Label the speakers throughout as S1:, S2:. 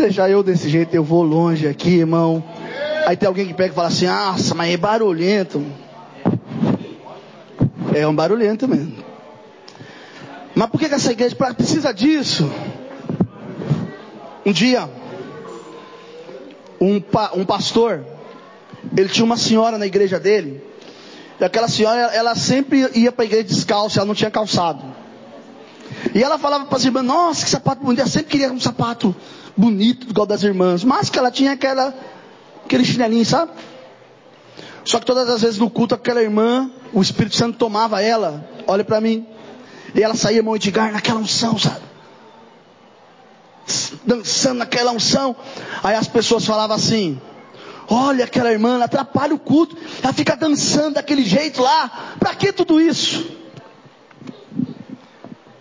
S1: deixar eu desse jeito, eu vou longe aqui, irmão. Aí tem alguém que pega e fala assim: Nossa, mas é barulhento. É um barulhento mesmo. Mas por que, que essa igreja precisa disso? Um dia, um, um pastor, ele tinha uma senhora na igreja dele, e aquela senhora, ela sempre ia para a igreja descalça, ela não tinha calçado. E ela falava para as irmãs, nossa, que sapato bonito, ela sempre queria um sapato bonito, igual das irmãs, mas que ela tinha aquela, aquele chinelinho, sabe? Só que todas as vezes no culto, aquela irmã, o Espírito Santo tomava ela, olha para mim, e ela saía mão de naquela unção, sabe? Dançando naquela unção. Aí as pessoas falavam assim: Olha aquela irmã, ela atrapalha o culto, ela fica dançando daquele jeito lá. Para que tudo isso?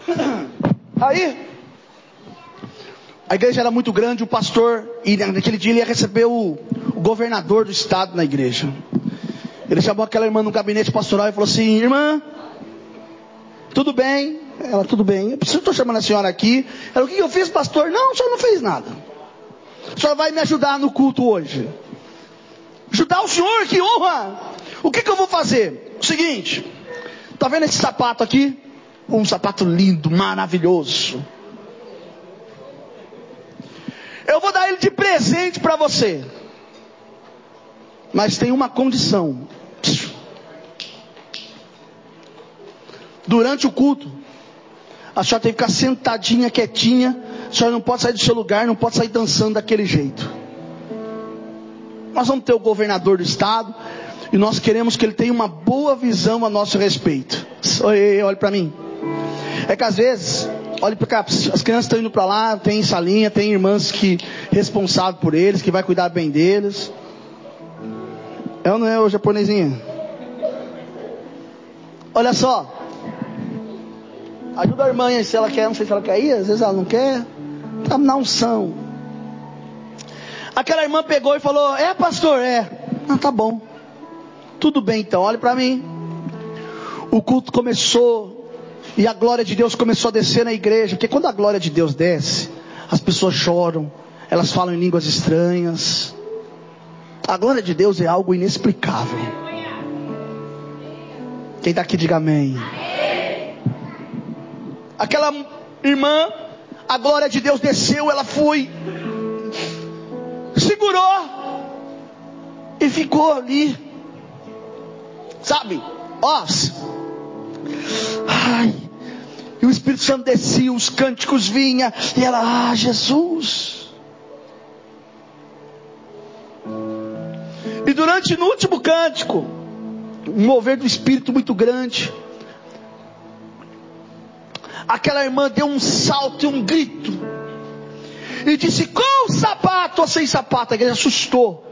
S1: Aí, a igreja era muito grande, o pastor, e naquele dia ele ia receber o, o governador do estado na igreja. Ele chamou aquela irmã no gabinete pastoral e falou assim: Irmã, tudo bem? Ela, tudo bem. Eu estou chamando a senhora aqui. Ela, o que eu fiz, pastor? Não, o senhor não fez nada. O senhor vai me ajudar no culto hoje. Ajudar o senhor, que honra! O que, que eu vou fazer? O seguinte, tá vendo esse sapato aqui? Um sapato lindo, maravilhoso. Eu vou dar ele de presente para você. Mas tem uma condição. Durante o culto, a senhora tem que ficar sentadinha, quietinha. A senhora não pode sair do seu lugar, não pode sair dançando daquele jeito. Nós vamos ter o governador do estado e nós queremos que ele tenha uma boa visão a nosso respeito. Olha para mim. É que às vezes, olha para cá, as crianças estão indo para lá, tem salinha, tem irmãs que responsável por eles, que vai cuidar bem deles. É ou não é o japonesinha? Olha só, Ajuda a irmã aí, se ela quer, não sei se ela quer ir, às vezes ela não quer. Tá na unção. Aquela irmã pegou e falou: É, pastor, é. Ah, tá bom. Tudo bem então, olhe para mim. O culto começou e a glória de Deus começou a descer na igreja. Porque quando a glória de Deus desce, as pessoas choram, elas falam em línguas estranhas. A glória de Deus é algo inexplicável. Quem está aqui, diga amém. Aquela irmã, a glória de Deus desceu, ela foi, segurou e ficou ali, sabe? Ó, ai, e o Espírito Santo descia, os cânticos vinha e ela, ah, Jesus. E durante no último cântico, um mover do Espírito muito grande aquela irmã deu um salto e um grito. E disse: Com sapato ou sem sapato? A igreja assustou.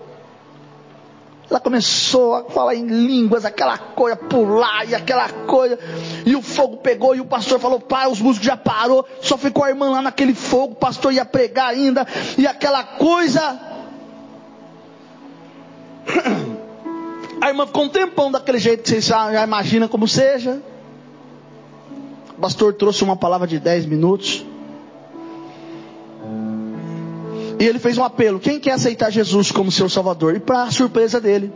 S1: Ela começou a falar em línguas, aquela coisa, pular e aquela coisa. E o fogo pegou e o pastor falou: Pai, os músicos já parou. Só ficou a irmã lá naquele fogo. O pastor ia pregar ainda. E aquela coisa. A irmã ficou um tempão daquele jeito que vocês já imaginam como seja. O pastor trouxe uma palavra de 10 minutos. E ele fez um apelo: quem quer aceitar Jesus como seu Salvador? E para surpresa dele,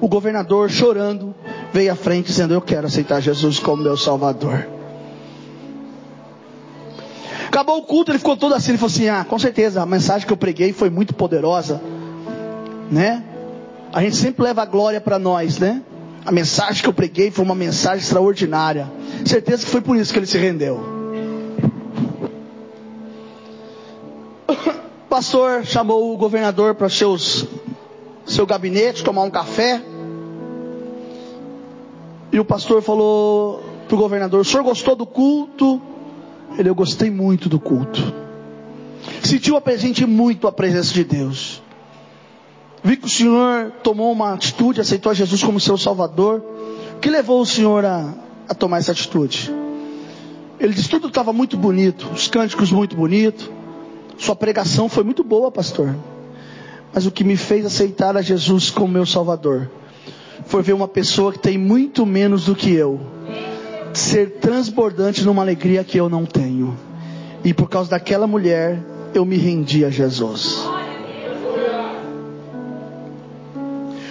S1: o governador, chorando, veio à frente dizendo: Eu quero aceitar Jesus como meu Salvador. Acabou o culto, ele ficou todo assim. Ele falou assim: Ah, com certeza, a mensagem que eu preguei foi muito poderosa, né? A gente sempre leva a glória para nós, né? A mensagem que eu preguei foi uma mensagem extraordinária. Certeza que foi por isso que ele se rendeu. Pastor chamou o governador para seus seu gabinete tomar um café. E o pastor falou para o governador: O senhor gostou do culto? Ele, eu gostei muito do culto. Sentiu a presente muito a presença de Deus. Vi que o senhor tomou uma atitude, aceitou Jesus como seu salvador. O que levou o senhor a, a tomar essa atitude? Ele disse: tudo estava muito bonito, os cânticos muito bonitos, sua pregação foi muito boa, pastor. Mas o que me fez aceitar a Jesus como meu salvador foi ver uma pessoa que tem muito menos do que eu ser transbordante numa alegria que eu não tenho. E por causa daquela mulher, eu me rendi a Jesus.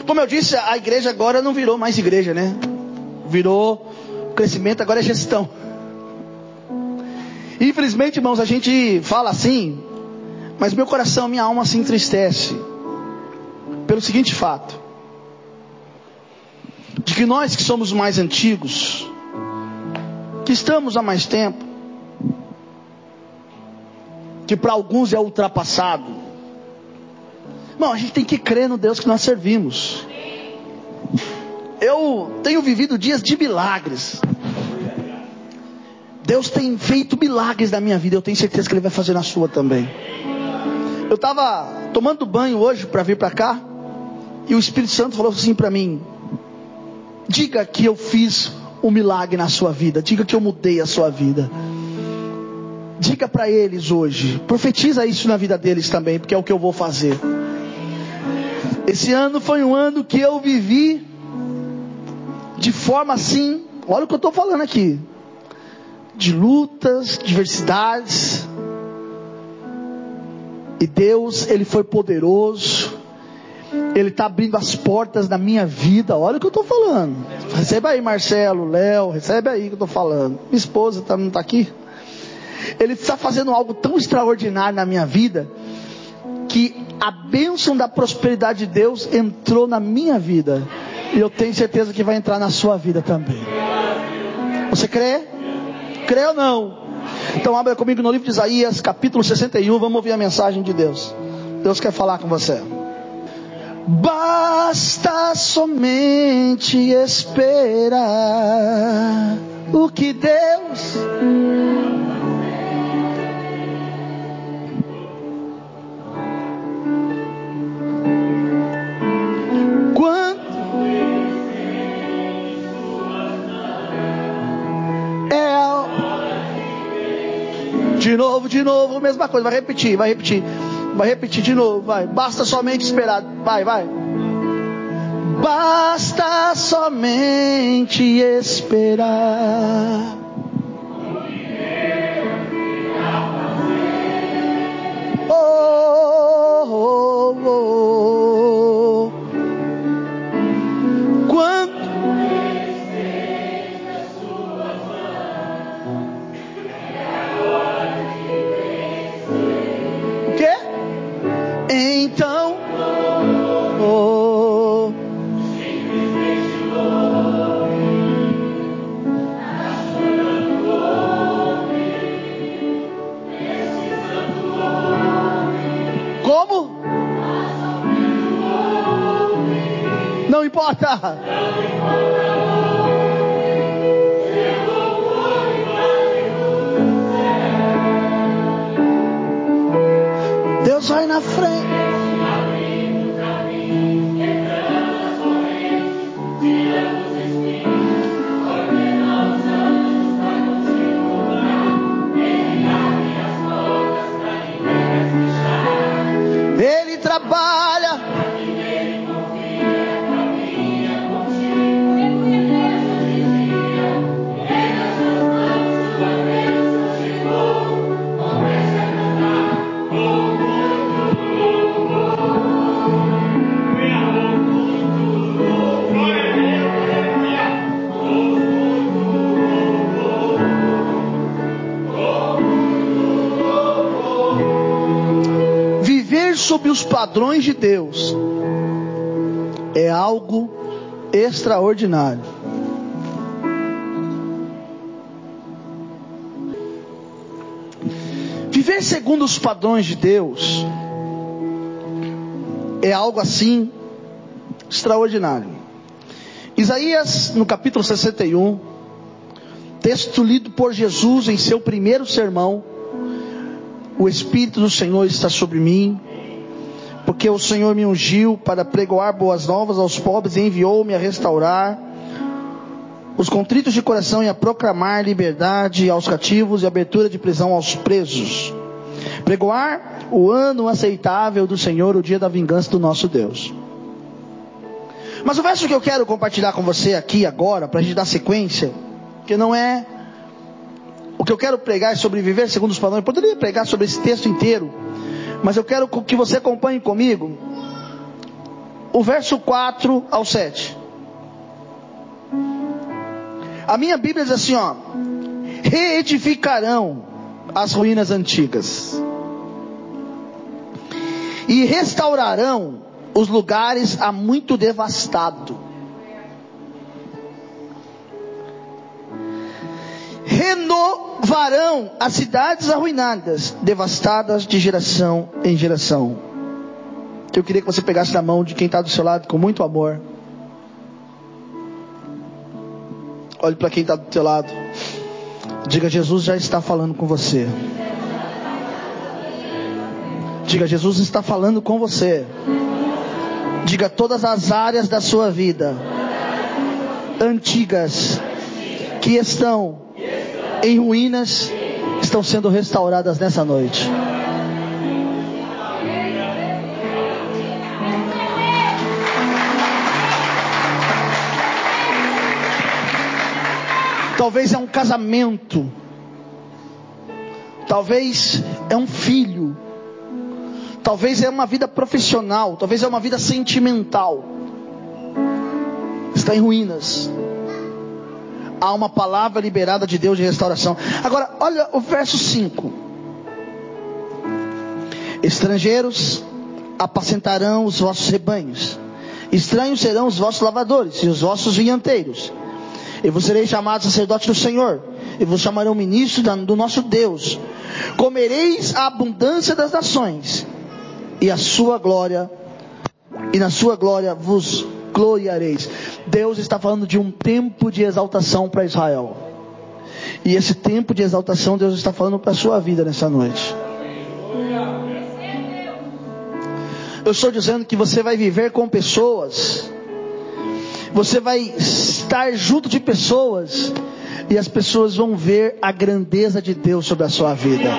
S1: Como eu disse, a igreja agora não virou mais igreja, né? Virou crescimento, agora é gestão. Infelizmente, irmãos, a gente fala assim, mas meu coração, minha alma se entristece pelo seguinte fato: de que nós que somos mais antigos, que estamos há mais tempo, que para alguns é ultrapassado. Não, a gente tem que crer no Deus que nós servimos. Eu tenho vivido dias de milagres. Deus tem feito milagres na minha vida. Eu tenho certeza que Ele vai fazer na sua também. Eu estava tomando banho hoje para vir para cá. E o Espírito Santo falou assim para mim: Diga que eu fiz um milagre na sua vida. Diga que eu mudei a sua vida. Diga para eles hoje. Profetiza isso na vida deles também, porque é o que eu vou fazer. Esse ano foi um ano que eu vivi de forma assim. Olha o que eu estou falando aqui. De lutas, diversidades. E Deus, Ele foi poderoso. Ele está abrindo as portas da minha vida. Olha o que eu estou falando. Recebe aí, Marcelo, Léo. Recebe aí o que eu estou falando. Minha esposa tá, não está aqui? Ele está fazendo algo tão extraordinário na minha vida que a bênção da prosperidade de Deus entrou na minha vida. E eu tenho certeza que vai entrar na sua vida também. Você crê? Crê ou não? Então abra comigo no livro de Isaías, capítulo 61, vamos ouvir a mensagem de Deus. Deus quer falar com você. Basta somente esperar o que Deus De novo, de novo, mesma coisa. Vai repetir, vai repetir. Vai repetir de novo, vai. Basta somente esperar. Vai, vai. Basta somente esperar. Oh, oh, oh. Não importa. Deus vai na frente. Os padrões de Deus é algo extraordinário. Viver segundo os padrões de Deus é algo assim extraordinário. Isaías, no capítulo 61, texto lido por Jesus em seu primeiro sermão, o Espírito do Senhor está sobre mim, porque o Senhor me ungiu para pregoar boas novas aos pobres e enviou-me a restaurar os contritos de coração e a proclamar liberdade aos cativos e abertura de prisão aos presos. Pregoar o ano aceitável do Senhor, o dia da vingança do nosso Deus. Mas o verso que eu quero compartilhar com você aqui agora, para a gente dar sequência, que não é o que eu quero pregar é sobre viver segundo os padrões. Eu poderia pregar sobre esse texto inteiro, Mas eu quero que você acompanhe comigo o verso 4 ao 7. A minha Bíblia diz assim, ó: Reedificarão as ruínas antigas e restaurarão os lugares há muito devastados. Renovarão as cidades arruinadas, devastadas de geração em geração. Eu queria que você pegasse na mão de quem está do seu lado com muito amor. Olhe para quem está do seu lado. Diga: Jesus já está falando com você. Diga: Jesus está falando com você. Diga todas as áreas da sua vida antigas que estão em ruínas estão sendo restauradas nessa noite. Talvez é um casamento. Talvez é um filho. Talvez é uma vida profissional, talvez é uma vida sentimental. Está em ruínas. Há uma palavra liberada de Deus de restauração. Agora, olha o verso 5. Estrangeiros apacentarão os vossos rebanhos. Estranhos serão os vossos lavadores e os vossos vinhanteiros. E vos sereis chamados sacerdote do Senhor. E vos chamarão ministro do nosso Deus. Comereis a abundância das nações e a sua glória, e na sua glória vos gloriareis. Deus está falando de um tempo de exaltação para Israel. E esse tempo de exaltação Deus está falando para a sua vida nessa noite. Eu estou dizendo que você vai viver com pessoas, você vai estar junto de pessoas, e as pessoas vão ver a grandeza de Deus sobre a sua vida.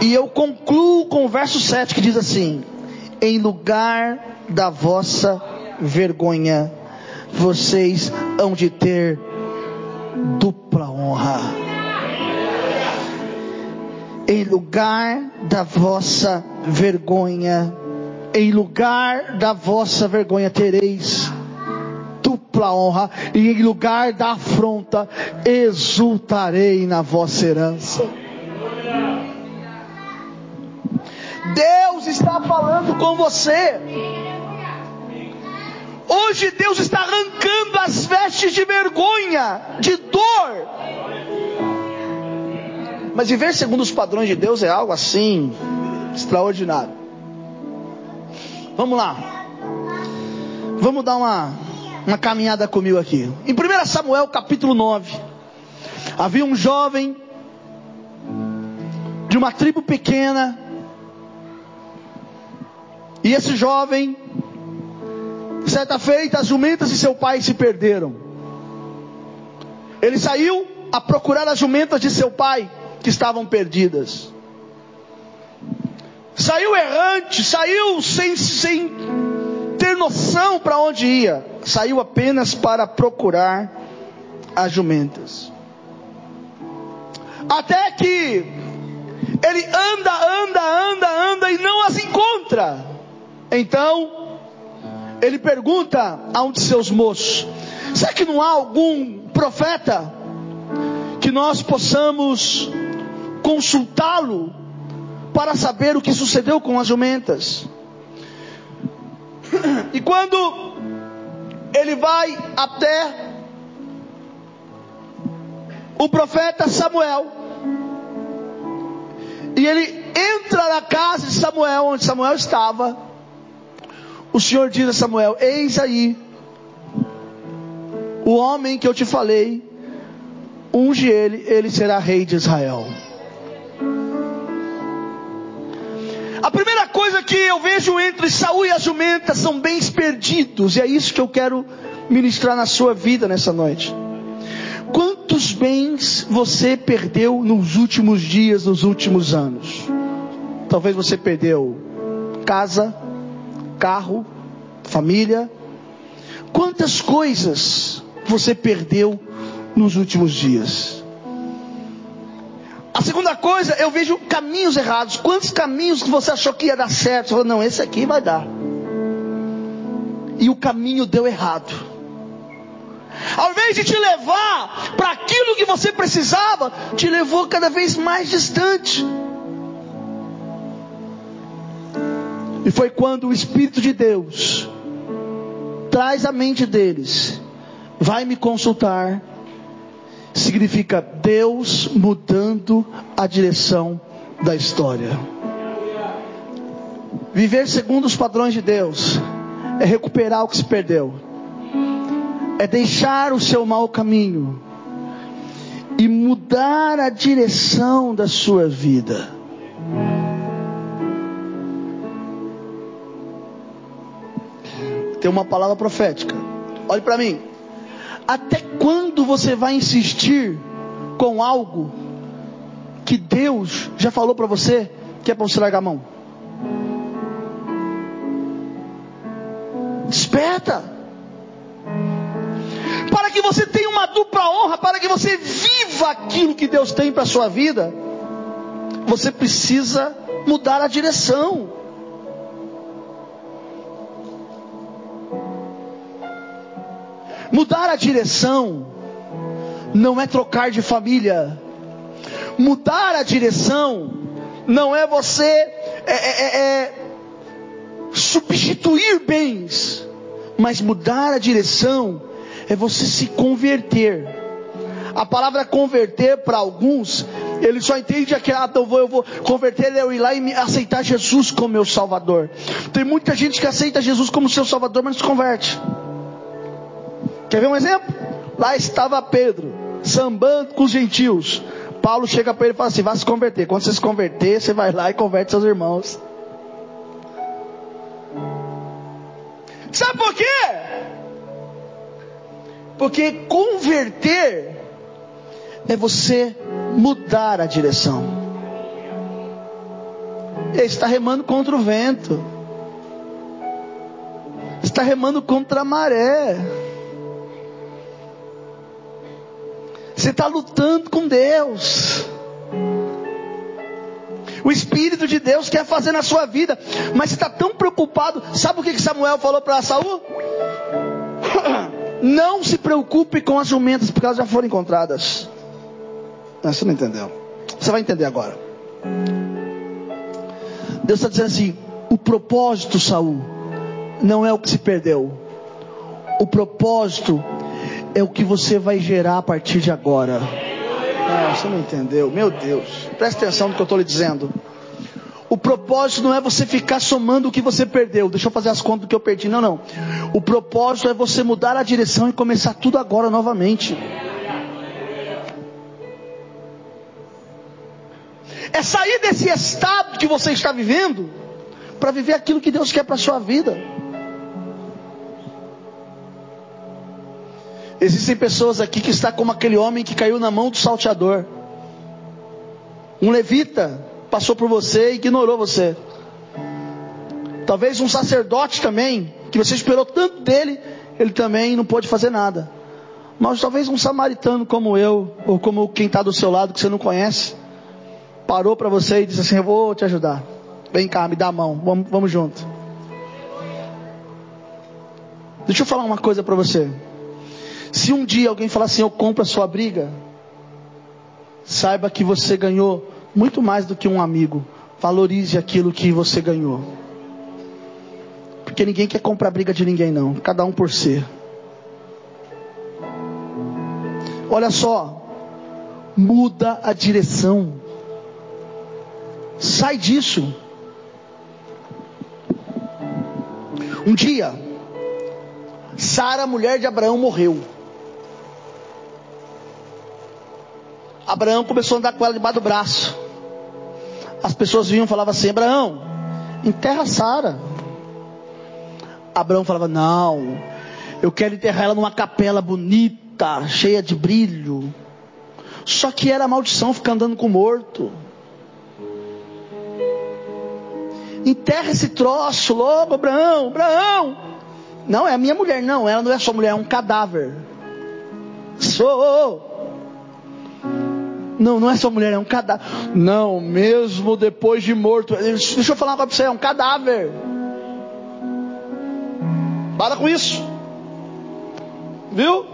S1: E eu concluo com o verso 7 que diz assim: Em lugar da vossa vergonha, vocês hão de ter dupla honra. Em lugar da vossa vergonha, em lugar da vossa vergonha tereis dupla honra, e em lugar da afronta exultarei na vossa herança. Deus está falando com você. Hoje Deus está arrancando as vestes de vergonha, de dor. Mas viver segundo os padrões de Deus é algo assim extraordinário. Vamos lá. Vamos dar uma, uma caminhada comigo aqui. Em 1 Samuel capítulo 9, havia um jovem de uma tribo pequena e esse jovem, certa feita, as jumentas de seu pai se perderam. Ele saiu a procurar as jumentas de seu pai que estavam perdidas. Saiu errante, saiu sem, sem ter noção para onde ia. Saiu apenas para procurar as jumentas. Até que ele anda, anda, anda, anda e não as encontra. Então, ele pergunta a um de seus moços: será que não há algum profeta que nós possamos consultá-lo para saber o que sucedeu com as jumentas? E quando ele vai até o profeta Samuel, e ele entra na casa de Samuel, onde Samuel estava, o Senhor diz a Samuel: Eis aí o homem que eu te falei, unge ele, ele será rei de Israel. A primeira coisa que eu vejo entre Saul e a jumenta são bens perdidos, e é isso que eu quero ministrar na sua vida nessa noite. Quantos bens você perdeu nos últimos dias, nos últimos anos? Talvez você perdeu casa, carro, família. Quantas coisas você perdeu nos últimos dias? A segunda coisa, eu vejo caminhos errados. Quantos caminhos que você achou que ia dar certo? Você falou, não, esse aqui vai dar. E o caminho deu errado. Ao invés de te levar para aquilo que você precisava, te levou cada vez mais distante. E foi quando o Espírito de Deus traz a mente deles, vai me consultar, significa Deus mudando a direção da história. Viver segundo os padrões de Deus é recuperar o que se perdeu, é deixar o seu mau caminho e mudar a direção da sua vida. Tem uma palavra profética. Olhe para mim. Até quando você vai insistir com algo que Deus já falou para você que é para você largar a mão? Desperta. Para que você tenha uma dupla honra, para que você viva aquilo que Deus tem para sua vida, você precisa mudar a direção. Mudar a direção não é trocar de família. Mudar a direção não é você é, é, é, é substituir bens, mas mudar a direção é você se converter. A palavra converter para alguns, ele só entende que ah, então eu vou converter, eu ir lá e aceitar Jesus como meu Salvador. Tem muita gente que aceita Jesus como seu Salvador, mas não se converte. Quer ver um exemplo? Lá estava Pedro, sambando com os gentios. Paulo chega para ele e fala assim: vai se converter. Quando você se converter, você vai lá e converte seus irmãos. Sabe por quê? Porque converter é você mudar a direção. Ele está remando contra o vento. Está remando contra a maré. Você está lutando com Deus. O Espírito de Deus quer fazer na sua vida, mas você está tão preocupado. Sabe o que Samuel falou para Saul? Não se preocupe com as jumentas, porque elas já foram encontradas. Não, você não entendeu. Você vai entender agora. Deus está dizendo assim: o propósito, Saul, não é o que se perdeu. O propósito é o que você vai gerar a partir de agora. Ah, você não entendeu? Meu Deus, presta atenção no que eu estou lhe dizendo. O propósito não é você ficar somando o que você perdeu. Deixa eu fazer as contas do que eu perdi. Não, não. O propósito é você mudar a direção e começar tudo agora novamente. É sair desse estado que você está vivendo para viver aquilo que Deus quer para a sua vida. Existem pessoas aqui que está como aquele homem que caiu na mão do salteador. Um levita passou por você e ignorou você. Talvez um sacerdote também, que você esperou tanto dele, ele também não pôde fazer nada. Mas talvez um samaritano como eu, ou como quem está do seu lado que você não conhece, parou para você e disse assim: Eu vou te ajudar. Vem cá, me dá a mão, vamos, vamos junto. Deixa eu falar uma coisa para você. Se um dia alguém falar assim, eu compro a sua briga, saiba que você ganhou muito mais do que um amigo. Valorize aquilo que você ganhou. Porque ninguém quer comprar briga de ninguém, não. Cada um por si. Olha só. Muda a direção. Sai disso. Um dia, Sara, mulher de Abraão, morreu. Abraão começou a andar com ela debaixo do braço. As pessoas vinham e falavam assim: Abraão, enterra Sara. Abraão falava: Não, eu quero enterrar ela numa capela bonita, cheia de brilho. Só que era maldição ficar andando com morto. Enterra esse troço logo, Abraão, Abraão. Não, é a minha mulher, não, ela não é sua mulher, é um cadáver. Sou. Não, não é só mulher, é um cadáver. Não, mesmo depois de morto. Deixa eu falar uma coisa para você, é um cadáver. Para com isso. Viu?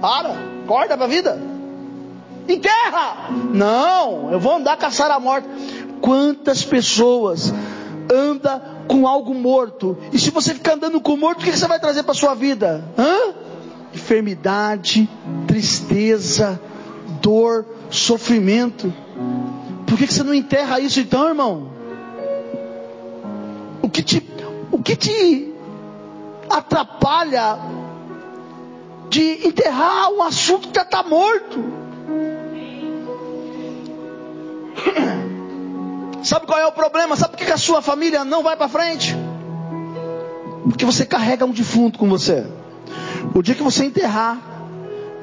S1: Para, acorda para a vida. Enterra! Não, eu vou andar caçar a morte. Quantas pessoas anda com algo morto? E se você ficar andando com morto, o que você vai trazer para sua vida? Hã? Enfermidade, tristeza, dor, sofrimento. Por que você não enterra isso então, irmão? O que te, o que te atrapalha de enterrar um assunto que já está morto? Sabe qual é o problema? Sabe por que a sua família não vai para frente? Porque você carrega um defunto com você. O dia que você enterrar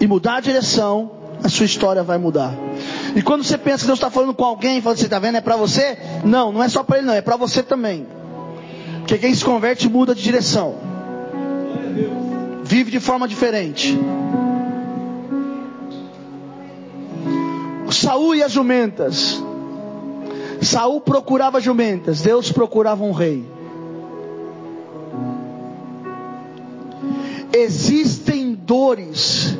S1: e mudar a direção, a sua história vai mudar. E quando você pensa que Deus está falando com alguém, fala assim, tá vendo? É para você? Não, não é só para ele, não, é para você também. Porque quem se converte muda de direção. Vive de forma diferente. Saul e as jumentas. Saul procurava jumentas, Deus procurava um rei. Existem dores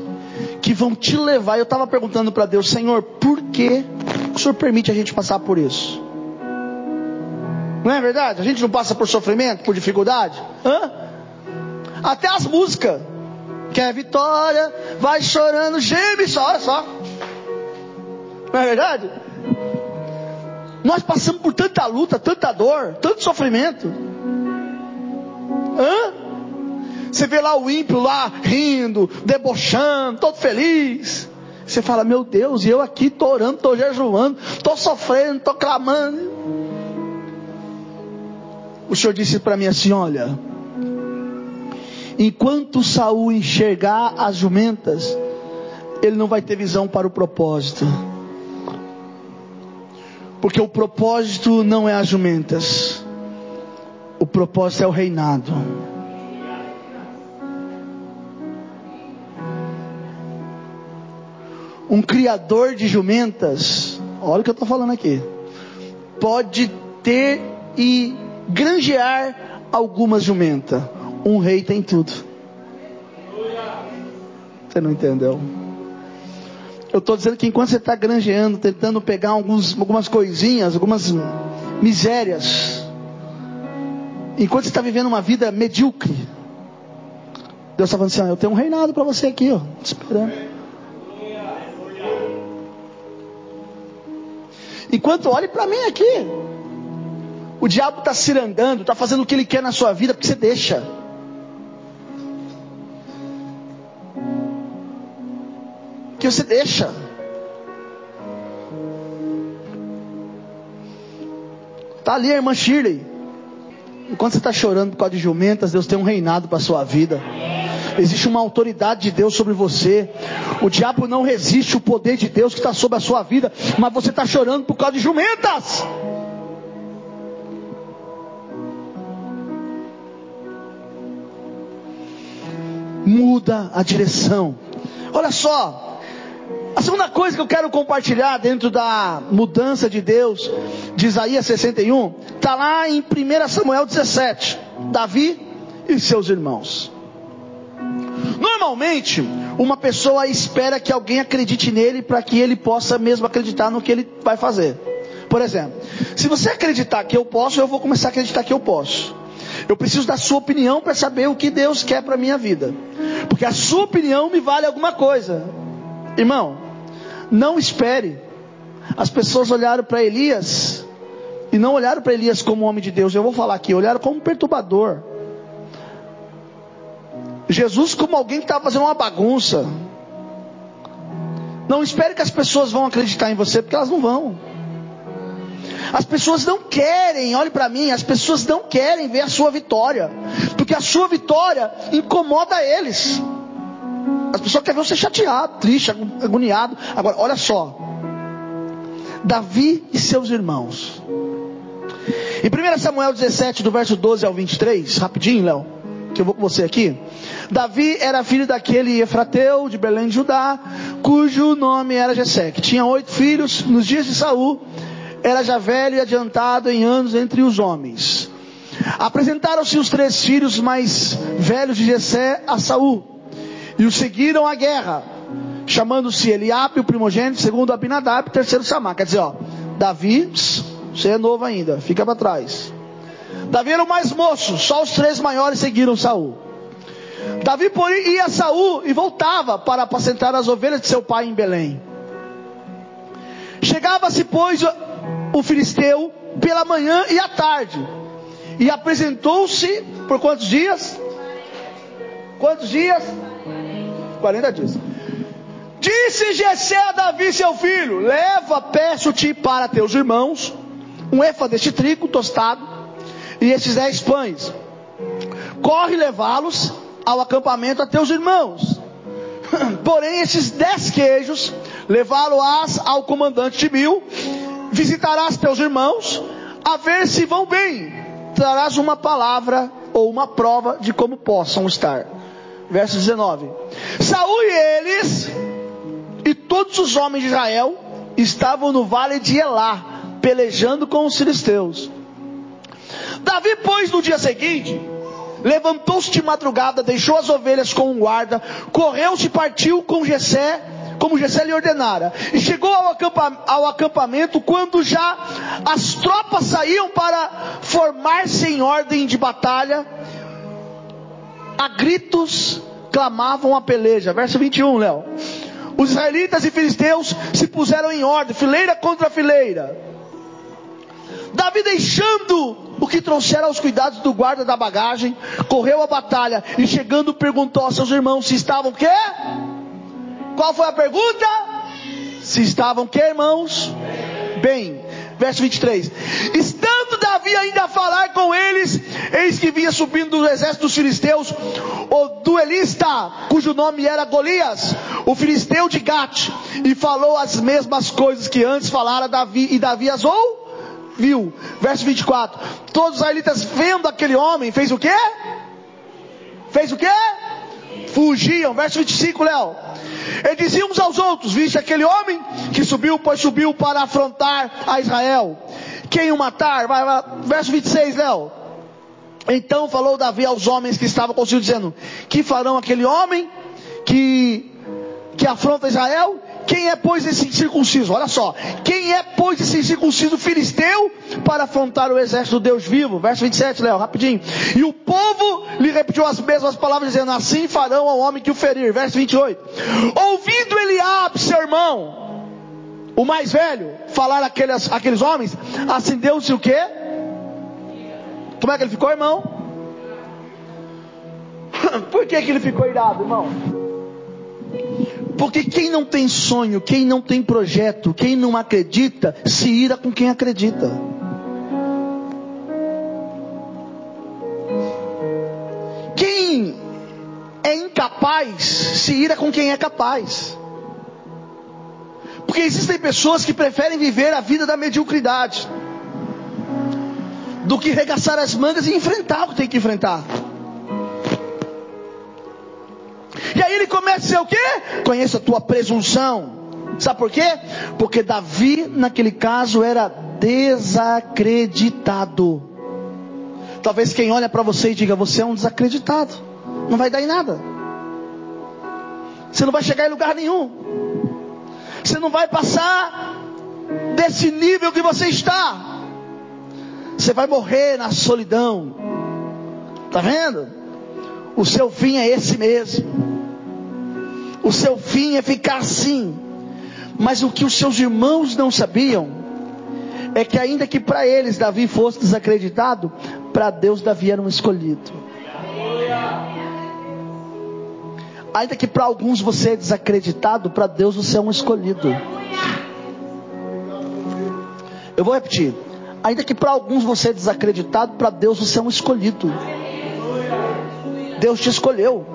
S1: que vão te levar. Eu estava perguntando para Deus, Senhor, por que o Senhor permite a gente passar por isso? Não é verdade? A gente não passa por sofrimento, por dificuldade? Hã? Até as músicas. Quer vitória, vai chorando, geme só, olha só. Não é verdade? Nós passamos por tanta luta, tanta dor, tanto sofrimento. Hã? Você vê lá o ímpio lá rindo, debochando, todo feliz. Você fala, meu Deus, e eu aqui estou orando, estou jejuando, estou sofrendo, estou clamando. O Senhor disse para mim assim: olha, enquanto Saul enxergar as jumentas, ele não vai ter visão para o propósito. Porque o propósito não é as jumentas. O propósito é o reinado. Um criador de jumentas, olha o que eu estou falando aqui, pode ter e granjear algumas jumentas. Um rei tem tudo. Você não entendeu? Eu estou dizendo que enquanto você está granjeando, tentando pegar alguns, algumas coisinhas, algumas misérias, enquanto você está vivendo uma vida medíocre, Deus está falando assim: ah, eu tenho um reinado para você aqui, ó, esperando. Enquanto olhe para mim aqui, o diabo está cirandando, está fazendo o que ele quer na sua vida, porque você deixa. que você deixa. Está ali a irmã Shirley. Enquanto você está chorando por causa de jumentas, Deus tem um reinado para a sua vida. Existe uma autoridade de Deus sobre você. O diabo não resiste o poder de Deus que está sobre a sua vida. Mas você está chorando por causa de jumentas. Muda a direção. Olha só, a segunda coisa que eu quero compartilhar dentro da mudança de Deus, de Isaías 61, está lá em 1 Samuel 17. Davi e seus irmãos. Normalmente, uma pessoa espera que alguém acredite nele para que ele possa mesmo acreditar no que ele vai fazer. Por exemplo, se você acreditar que eu posso, eu vou começar a acreditar que eu posso. Eu preciso da sua opinião para saber o que Deus quer para minha vida. Porque a sua opinião me vale alguma coisa. Irmão, não espere. As pessoas olharam para Elias e não olharam para Elias como homem de Deus. Eu vou falar aqui, olharam como perturbador. Jesus como alguém que estava fazendo uma bagunça. Não espere que as pessoas vão acreditar em você, porque elas não vão. As pessoas não querem, olhe para mim, as pessoas não querem ver a sua vitória, porque a sua vitória incomoda eles. As pessoas querem ver você chateado, triste, agoniado. Agora, olha só. Davi e seus irmãos. Em 1 Samuel 17, do verso 12 ao 23, rapidinho, Léo, que eu vou com você aqui. Davi era filho daquele Efrateu de Belém de Judá, cujo nome era Jessé, que tinha oito filhos. Nos dias de Saul, era já velho e adiantado em anos entre os homens. Apresentaram-se os três filhos mais velhos de Jessé a Saul e o seguiram à guerra, chamando-se Eliabe, o primogênito, segundo Abinadab, terceiro Samar. Quer dizer, ó, Davi, você é novo ainda, fica para trás. Davi era o mais moço, só os três maiores seguiram Saul. Davi, porém, ia a Saul e voltava para apacentar as ovelhas de seu pai em Belém. Chegava-se, pois, o filisteu pela manhã e à tarde, e apresentou-se por quantos dias? Quantos dias? 40 dias. Disse Jessé a Davi, seu filho: Leva, peço-te para teus irmãos, um efa deste trigo tostado, e estes dez pães. Corre levá-los ao acampamento a teus irmãos. Porém, esses dez queijos, levá-los ao comandante de mil, visitarás teus irmãos, a ver se vão bem. Trarás uma palavra ou uma prova de como possam estar. Verso 19. Saúl e eles e todos os homens de Israel estavam no vale de Elá, pelejando com os filisteus. Davi, pois, no dia seguinte, levantou-se de madrugada, deixou as ovelhas com um guarda, correu-se e partiu com Jessé, como Jessé lhe ordenara, e chegou ao, acampa, ao acampamento quando já as tropas saíam para formar-se em ordem de batalha, a gritos clamavam a peleja. Verso 21, Léo. Os israelitas e filisteus se puseram em ordem, fileira contra fileira. Davi deixando o que trouxera aos cuidados do guarda da bagagem, correu à batalha e chegando perguntou aos seus irmãos se estavam quê? Qual foi a pergunta? Se estavam quê, irmãos? Bem. Verso 23. Estando Davi ainda a falar com eles, eis que vinha subindo do exército dos filisteus o duelista, cujo nome era Golias, o filisteu de Gate, e falou as mesmas coisas que antes falara Davi, e Davi as ouviu. Verso 24. Todos os israelitas vendo aquele homem, fez o quê? Fez o quê? Fugiam. Verso 25, Léo. E diziam uns aos outros: Viste aquele homem que subiu, pois subiu para afrontar a Israel. Quem o matar? Vai, vai. Verso 26, Léo. Então falou Davi aos homens que estavam consigo, dizendo: Que farão aquele homem que, que afronta Israel? Quem é, pois, esse circunciso? Olha só. Quem é, pois, esse circunciso filisteu para afrontar o exército do Deus vivo? Verso 27, Léo, rapidinho. E o povo lhe repetiu as mesmas palavras, dizendo: Assim farão ao homem que o ferir. Verso 28. Ouvindo Eliabe, seu irmão, o mais velho, falar aqueles, aqueles homens, acendeu-se o quê? Como é que ele ficou, irmão? Por que, que ele ficou irado, irmão? Porque quem não tem sonho, quem não tem projeto, quem não acredita, se ira com quem acredita. Quem é incapaz, se ira com quem é capaz. Porque existem pessoas que preferem viver a vida da mediocridade do que regaçar as mangas e enfrentar o que tem que enfrentar. Começa a o quê? Conheça a tua presunção. Sabe por quê? Porque Davi, naquele caso, era desacreditado. Talvez quem olha para você e diga: Você é um desacreditado. Não vai dar em nada. Você não vai chegar em lugar nenhum. Você não vai passar desse nível que você está. Você vai morrer na solidão. Tá vendo? O seu fim é esse mesmo. O seu fim é ficar assim. Mas o que os seus irmãos não sabiam é que ainda que para eles Davi fosse desacreditado, para Deus Davi era um escolhido. Ainda que para alguns você é desacreditado, para Deus você é um escolhido. Eu vou repetir. Ainda que para alguns você é desacreditado, para Deus você é um escolhido. Deus te escolheu.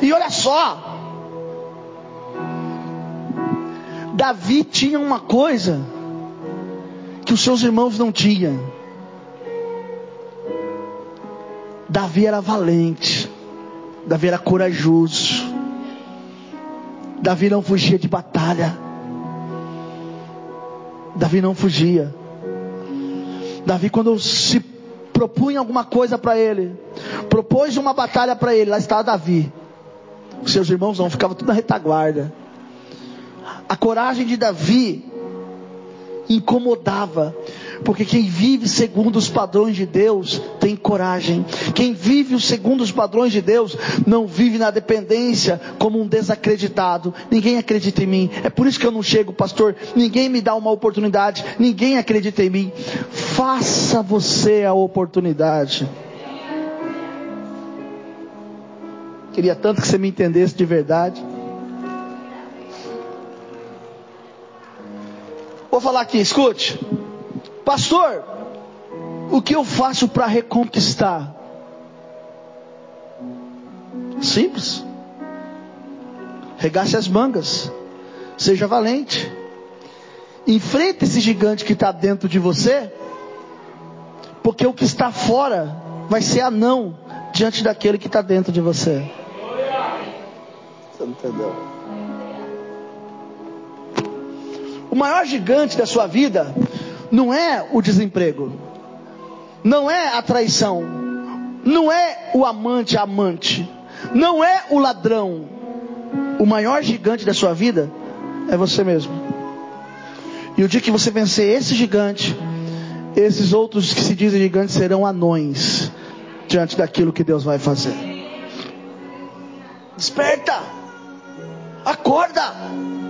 S1: E olha só, Davi tinha uma coisa que os seus irmãos não tinham. Davi era valente. Davi era corajoso. Davi não fugia de batalha. Davi não fugia. Davi, quando se propunha alguma coisa para ele, propôs uma batalha para ele, lá estava Davi. Seus irmãos não, ficavam tudo na retaguarda. A coragem de Davi incomodava, porque quem vive segundo os padrões de Deus tem coragem. Quem vive segundo os padrões de Deus não vive na dependência como um desacreditado. Ninguém acredita em mim. É por isso que eu não chego, pastor. Ninguém me dá uma oportunidade. Ninguém acredita em mim. Faça você a oportunidade. Queria tanto que você me entendesse de verdade. Vou falar aqui, escute. Pastor, o que eu faço para reconquistar? Simples. Regace as mangas. Seja valente. Enfrente esse gigante que está dentro de você. Porque o que está fora vai ser anão diante daquele que está dentro de você. Você não entendeu? O maior gigante da sua vida não é o desemprego, não é a traição, não é o amante amante, não é o ladrão. O maior gigante da sua vida é você mesmo. E o dia que você vencer esse gigante, esses outros que se dizem gigantes serão anões diante daquilo que Deus vai fazer. Desperta! Acorda!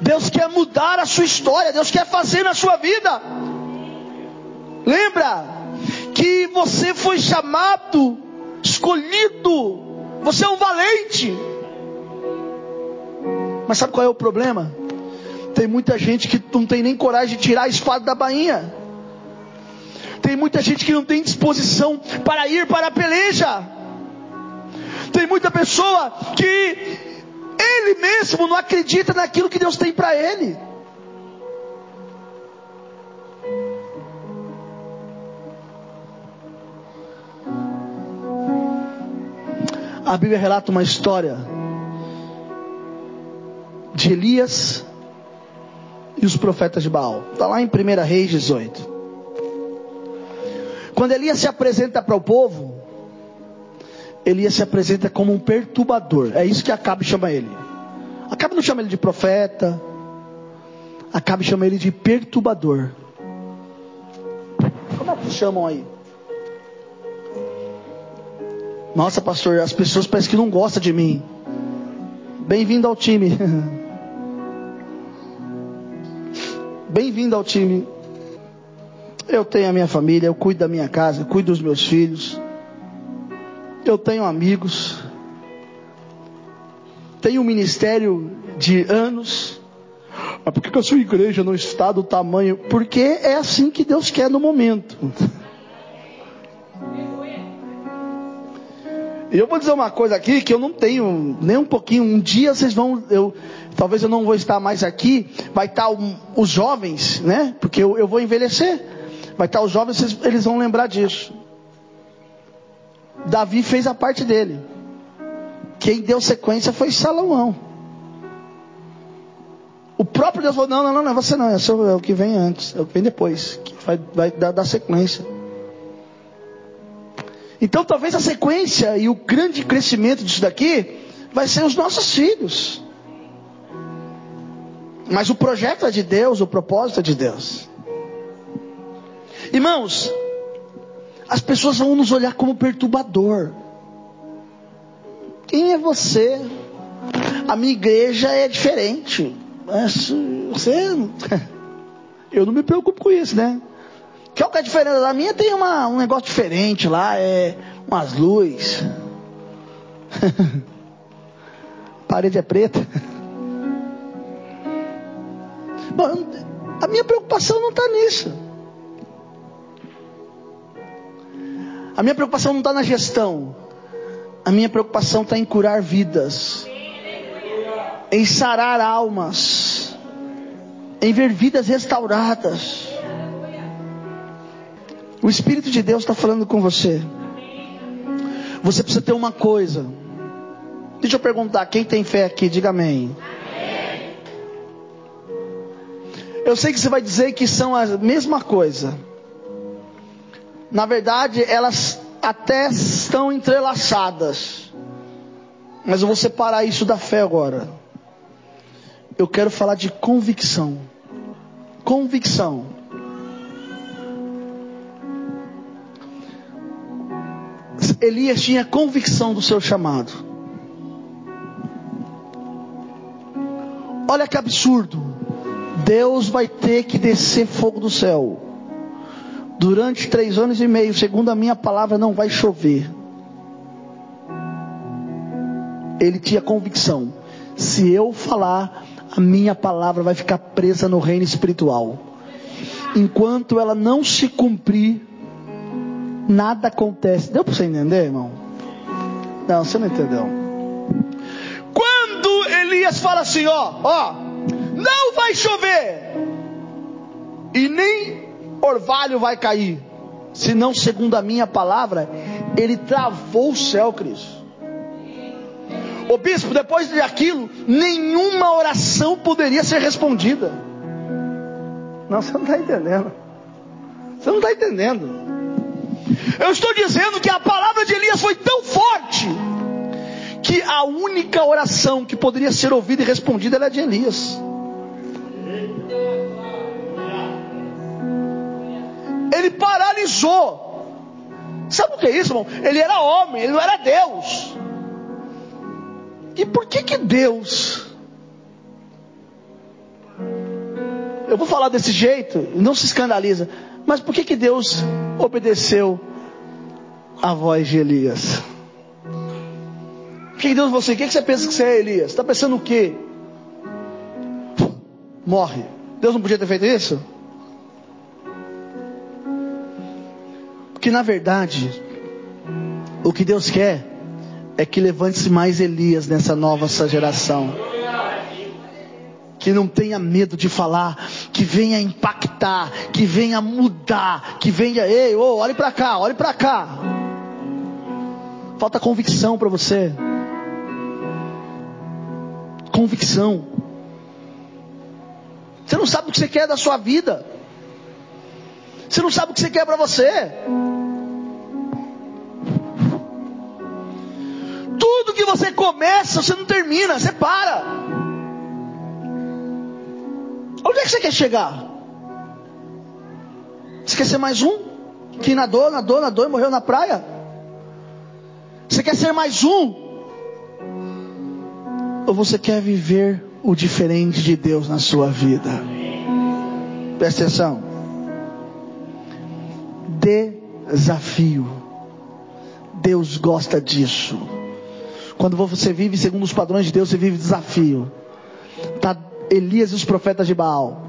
S1: Deus quer mudar a sua história, Deus quer fazer na sua vida. Lembra que você foi chamado, escolhido, você é um valente. Mas sabe qual é o problema? Tem muita gente que não tem nem coragem de tirar a espada da bainha. Tem muita gente que não tem disposição para ir para a peleja. Tem muita pessoa que ele mesmo não acredita naquilo que Deus tem para ele. A Bíblia relata uma história de Elias e os profetas de Baal. Está lá em 1 Reis 18. Quando Elias se apresenta para o povo, Elias se apresenta como um perturbador. É isso que Acabe chama ele. Acabe não chama ele de profeta. Acabe chama ele de perturbador. Como é que chamam aí? Nossa, pastor, as pessoas parecem que não gostam de mim. Bem-vindo ao time. Bem-vindo ao time. Eu tenho a minha família, eu cuido da minha casa, eu cuido dos meus filhos. Eu tenho amigos. Tenho um ministério de anos. Mas por que a sua igreja não está do tamanho? Porque é assim que Deus quer no momento. E eu vou dizer uma coisa aqui que eu não tenho nem um pouquinho. Um dia vocês vão, eu, talvez eu não vou estar mais aqui. Vai estar um, os jovens, né? Porque eu, eu, vou envelhecer. Vai estar os jovens, eles vão lembrar disso. Davi fez a parte dele. Quem deu sequência foi Salomão. O próprio Deus falou: não, não, não, não é você não, é, é o que vem antes, é o que vem depois, que vai, vai dar, dar sequência. Então talvez a sequência e o grande crescimento disso daqui vai ser os nossos filhos. Mas o projeto é de Deus, o propósito é de Deus. Irmãos, as pessoas vão nos olhar como perturbador. Quem é você? A minha igreja é diferente. Mas você. Eu não me preocupo com isso, né? Que é o que é diferente da minha? Tem uma, um negócio diferente lá, é umas luzes. Parede é preta. Bom, a minha preocupação não está nisso. A minha preocupação não está na gestão. A minha preocupação está em curar vidas, em sarar almas, em ver vidas restauradas. O Espírito de Deus está falando com você. Você precisa ter uma coisa. Deixa eu perguntar, quem tem fé aqui, diga amém. Eu sei que você vai dizer que são a mesma coisa. Na verdade, elas até estão entrelaçadas. Mas eu vou separar isso da fé agora. Eu quero falar de convicção. Convicção. Elias tinha convicção do seu chamado. Olha que absurdo. Deus vai ter que descer fogo do céu. Durante três anos e meio, segundo a minha palavra, não vai chover. Ele tinha convicção. Se eu falar, a minha palavra vai ficar presa no reino espiritual. Enquanto ela não se cumprir, nada acontece. Deu para você entender, irmão? Não, você não entendeu. Quando Elias fala assim, ó, ó, não vai chover e nem orvalho vai cair, senão segundo a minha palavra, ele travou o céu, Cristo. O bispo, depois daquilo, nenhuma oração poderia ser respondida. Não, você não está entendendo. Você não está entendendo. Eu estou dizendo que a palavra de Elias foi tão forte que a única oração que poderia ser ouvida e respondida era de Elias. Ele paralisou. Sabe o que é isso, irmão? Ele era homem, ele não era Deus. E por que que Deus? Eu vou falar desse jeito, não se escandaliza. Mas por que que Deus obedeceu a voz de Elias? Por que Deus você? O que você pensa que você é Elias? Está pensando o quê? Morre. Deus não podia ter feito isso? Porque na verdade, o que Deus quer é que levante-se mais Elias nessa nova geração que não tenha medo de falar, que venha impactar, que venha mudar, que venha, ei, oh, olhe para cá, olhe para cá. Falta convicção para você. Convicção. Você não sabe o que você quer da sua vida. Você não sabe o que você quer para você. Você começa, você não termina, você para. Onde é que você quer chegar? Você quer ser mais um? Que nadou, nadou, nadou e morreu na praia? Você quer ser mais um? Ou você quer viver o diferente de Deus na sua vida? Presta atenção. Desafio. Deus gosta disso. Quando você vive segundo os padrões de Deus, você vive desafio. Tá Elias e os profetas de Baal.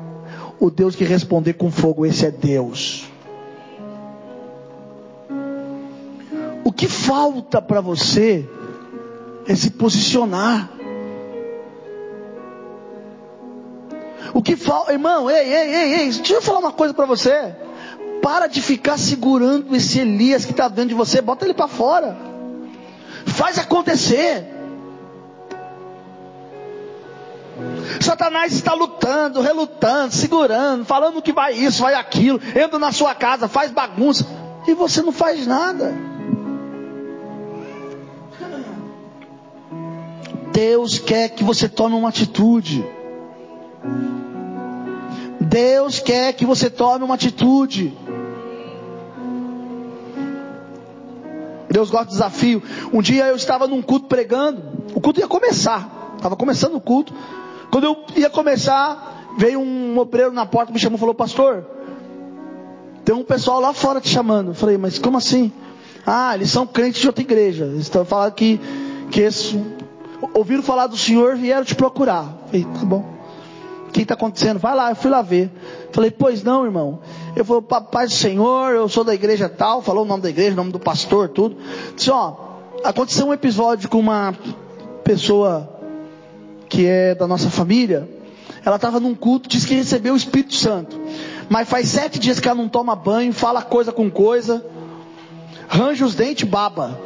S1: O Deus que responder com fogo, esse é Deus. O que falta para você é se posicionar. O que falta, irmão, ei, ei, ei, ei, deixa eu falar uma coisa para você. Para de ficar segurando esse Elias que está dentro de você, bota ele para fora. Faz acontecer. Satanás está lutando, relutando, segurando, falando que vai isso, vai aquilo, entra na sua casa, faz bagunça, e você não faz nada. Deus quer que você tome uma atitude. Deus quer que você tome uma atitude. Deus gosta de desafio. Um dia eu estava num culto pregando, o culto ia começar, estava começando o culto. Quando eu ia começar, veio um obreiro na porta, me chamou e falou: Pastor, tem um pessoal lá fora te chamando. Eu falei: Mas como assim? Ah, eles são crentes de outra igreja. Eles estão falando que, que eles ouviram falar do Senhor e vieram te procurar. Eu falei: Tá bom. O que está acontecendo? Vai lá, eu fui lá ver. Falei: Pois não, irmão. Eu falei: Pai do Senhor, eu sou da igreja tal. Falou o nome da igreja, o nome do pastor, tudo. Disse: Ó, aconteceu um episódio com uma pessoa que é da nossa família, ela estava num culto, disse que recebeu o Espírito Santo. Mas faz sete dias que ela não toma banho, fala coisa com coisa, range os dentes, baba.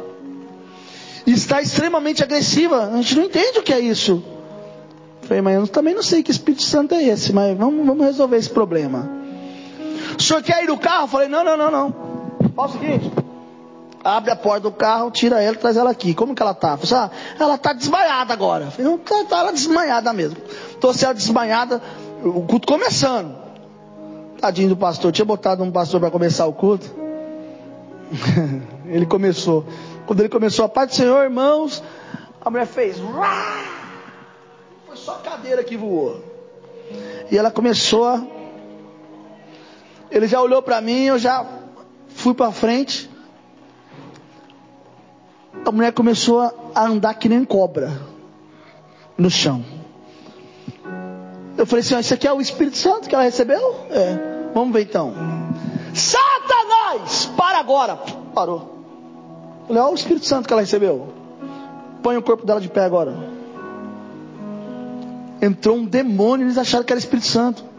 S1: está extremamente agressiva. A gente não entende o que é isso. Falei, mas eu também não sei que Espírito Santo é esse, mas vamos, vamos resolver esse problema. O senhor quer ir no carro? falei, não, não, não, não. Faz o seguinte. Abre a porta do carro, tira ela, traz ela aqui. Como que ela tá? Falei, ah, ela tá desmaiada agora. falei, não, tá, tá ela desmaiada mesmo. Trouxe ela desmaiada, o culto começando. Tadinho do pastor, tinha botado um pastor para começar o culto. ele começou. Quando ele começou, a paz do Senhor, irmãos, a mulher fez. Foi só cadeira que voou. E ela começou a. Ele já olhou para mim, eu já fui para frente. A mulher começou a andar que nem cobra no chão. Eu falei assim: Isso aqui é o Espírito Santo que ela recebeu? É. Vamos ver então. Satanás! Para agora! Parou. Olha o Espírito Santo que ela recebeu. Põe o corpo dela de pé agora. Entrou um demônio, eles acharam que era Espírito Santo.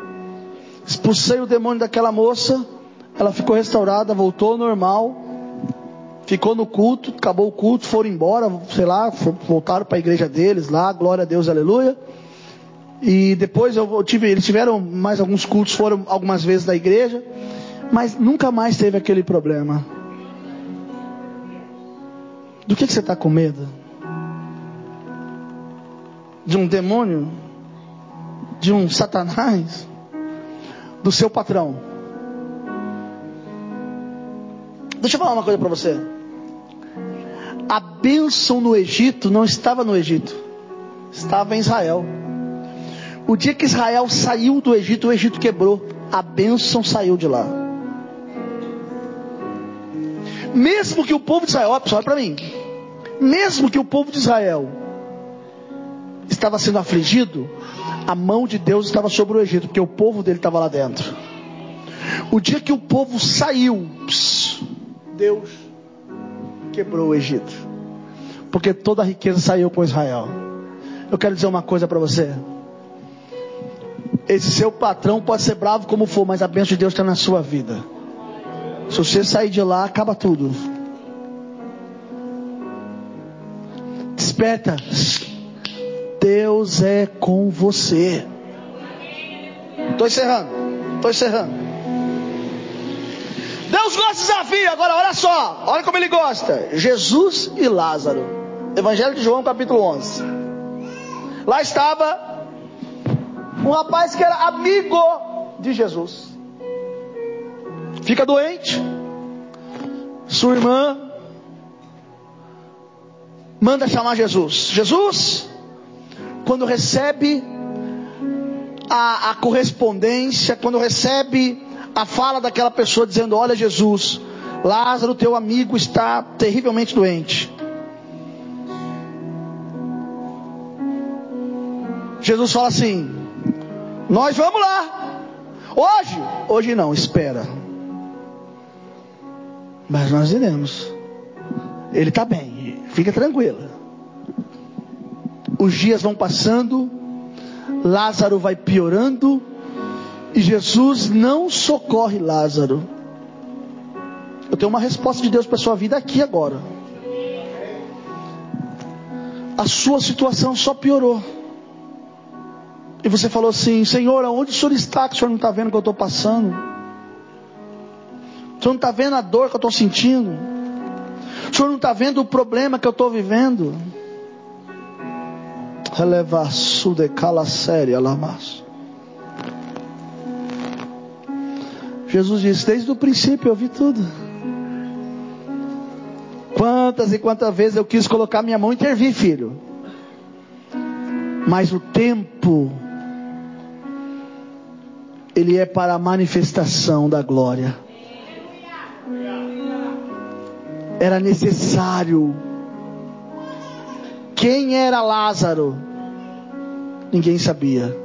S1: Expulsei o demônio daquela moça. Ela ficou restaurada, voltou ao normal. Ficou no culto, acabou o culto, foram embora, sei lá, voltaram para a igreja deles lá, glória a Deus, aleluia. E depois eu tive, eles tiveram mais alguns cultos, foram algumas vezes da igreja, mas nunca mais teve aquele problema. Do que, que você está com medo? De um demônio? De um satanás? Do seu patrão? Deixa eu falar uma coisa para você. A bênção no Egito não estava no Egito, estava em Israel. O dia que Israel saiu do Egito, o Egito quebrou. A bênção saiu de lá. Mesmo que o povo de Israel, olha para mim. Mesmo que o povo de Israel estava sendo afligido, a mão de Deus estava sobre o Egito, porque o povo dele estava lá dentro. O dia que o povo saiu, Deus quebrou o Egito, porque toda a riqueza saiu com Israel. Eu quero dizer uma coisa para você. Esse seu patrão pode ser bravo como for, mas a bênção de Deus está na sua vida. Se você sair de lá, acaba tudo. Desperta. Deus é com você. Estou encerrando. Estou encerrando. Deus gosta de desafio. Agora, olha só. Olha como ele gosta. Jesus e Lázaro. Evangelho de João, capítulo 11. Lá estava um rapaz que era amigo de Jesus. Fica doente. Sua irmã manda chamar Jesus. Jesus, quando recebe a, a, correspondência, quando recebe a fala daquela pessoa dizendo: Olha, Jesus, Lázaro, teu amigo, está terrivelmente doente. Jesus fala assim: nós vamos lá. Hoje? Hoje não, espera. Mas nós iremos. Ele está bem, fica tranquila. Os dias vão passando, Lázaro vai piorando, e Jesus não socorre Lázaro. Eu tenho uma resposta de Deus para sua vida aqui agora. A sua situação só piorou. E você falou assim: Senhor, aonde o Senhor está que o Senhor não está vendo o que eu estou passando? O Senhor não está vendo a dor que eu estou sentindo? O Senhor não está vendo o problema que eu estou vivendo? De cala séria lamas. Jesus disse: Desde o princípio eu vi tudo. Quantas e quantas vezes eu quis colocar minha mão e intervir, filho. Mas o tempo ele é para a manifestação da glória. Era necessário. Quem era Lázaro? Ninguém sabia.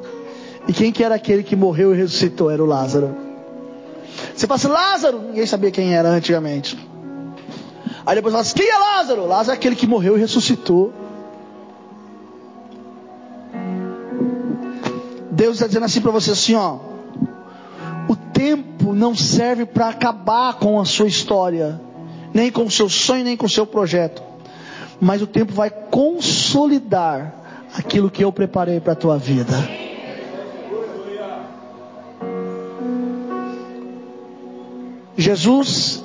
S1: E quem que era aquele que morreu e ressuscitou? Era o Lázaro. Você assim, Lázaro? Ninguém sabia quem era antigamente. Aí depois fala assim, quem é Lázaro? Lázaro é aquele que morreu e ressuscitou. Deus está dizendo assim para você assim, ó tempo não serve para acabar com a sua história, nem com o seu sonho, nem com o seu projeto. Mas o tempo vai consolidar aquilo que eu preparei para a tua vida. Jesus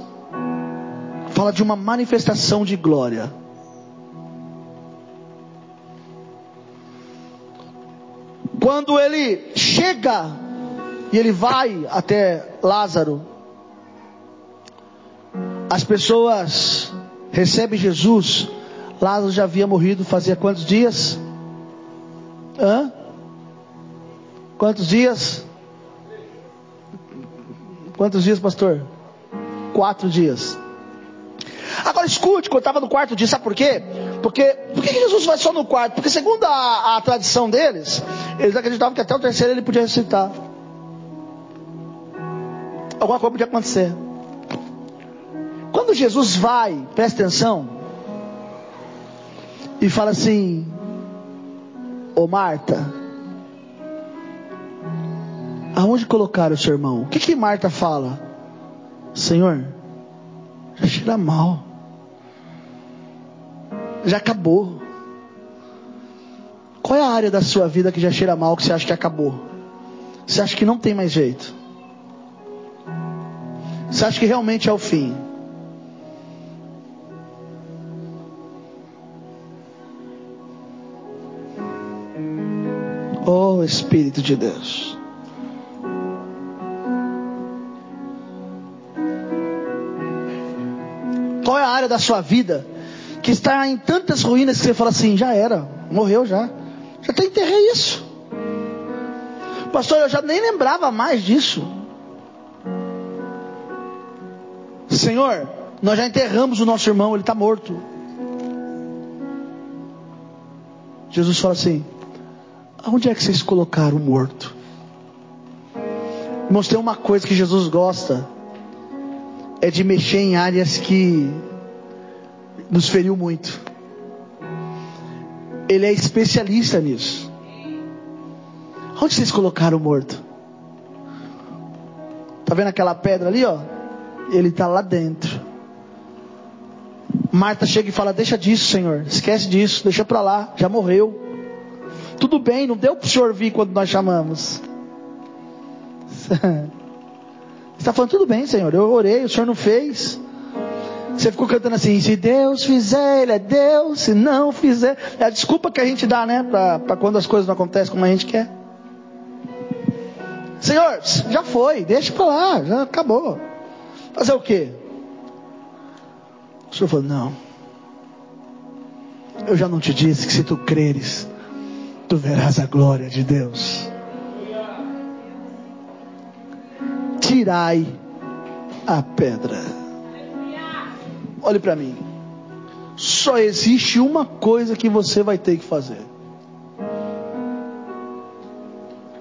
S1: fala de uma manifestação de glória. Quando ele chega e ele vai até Lázaro, as pessoas recebem Jesus. Lázaro já havia morrido fazia quantos dias? Hã? Quantos dias? Quantos dias, pastor? Quatro dias. Agora escute, quando estava no quarto dia, sabe por quê? Porque por que Jesus vai só no quarto? Porque segundo a, a tradição deles, eles acreditavam que até o terceiro ele podia ressuscitar. Alguma coisa podia acontecer. Quando Jesus vai, presta atenção, e fala assim: Ô Marta, aonde colocaram o seu irmão? O que que Marta fala? Senhor, já cheira mal. Já acabou. Qual é a área da sua vida que já cheira mal que você acha que acabou? Você acha que não tem mais jeito? Você acha que realmente é o fim? Espírito de Deus. Qual é a área da sua vida que está em tantas ruínas que você fala assim, já era, morreu já. Já até enterrei isso. Pastor, eu já nem lembrava mais disso. Senhor, nós já enterramos o nosso irmão, ele está morto. Jesus fala assim: Aonde é que vocês colocaram o morto? Tem uma coisa que Jesus gosta: é de mexer em áreas que nos feriu muito. Ele é especialista nisso. Onde vocês colocaram o morto? Tá vendo aquela pedra ali, ó? Ele está lá dentro. Marta chega e fala: Deixa disso, Senhor. Esquece disso. Deixa para lá. Já morreu. Tudo bem, não deu para o senhor vir quando nós chamamos. Você está falando, tudo bem, Senhor. Eu orei, o senhor não fez. Você ficou cantando assim: se Deus fizer, Ele é Deus. Se não fizer, é a desculpa que a gente dá, né? Para quando as coisas não acontecem como a gente quer. Senhor, já foi, deixa para lá, já acabou. Fazer o quê? O Senhor falou: não. Eu já não te disse que se tu creres, tu verás a glória de Deus. Tirai a pedra. Olhe para mim. Só existe uma coisa que você vai ter que fazer.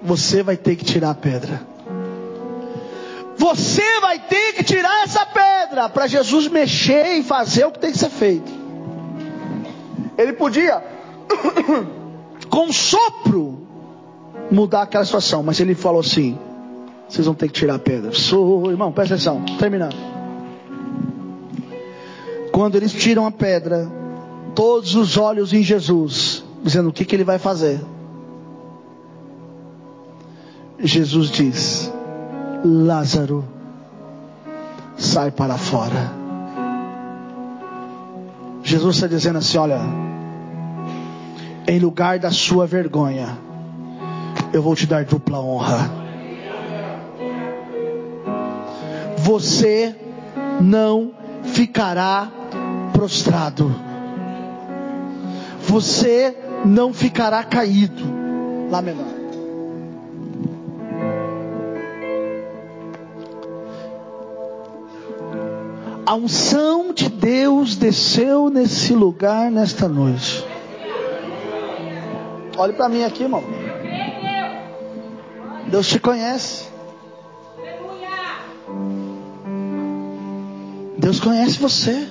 S1: Você vai ter que tirar a pedra. Você vai ter que tirar essa pedra para Jesus mexer e fazer o que tem que ser feito. Ele podia, com um sopro, mudar aquela situação, mas ele falou assim: vocês vão ter que tirar a pedra. Sou, irmão, presta atenção, terminando. Quando eles tiram a pedra, todos os olhos em Jesus, dizendo o que, que ele vai fazer. Jesus diz: Lázaro, sai para fora. Jesus está dizendo assim: olha, em lugar da sua vergonha, eu vou te dar dupla honra. Você não ficará prostrado. Você não ficará caído. Lá menor. A unção de Deus desceu nesse lugar nesta noite. Olhe para mim aqui, irmão. Deus te conhece. Deus conhece você.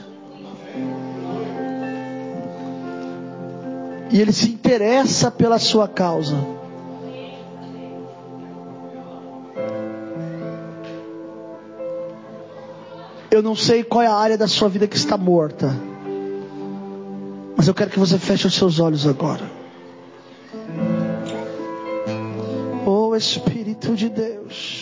S1: E Ele se interessa pela sua causa. Eu não sei qual é a área da sua vida que está morta. Mas eu quero que você feche os seus olhos agora. Espírito de Deus.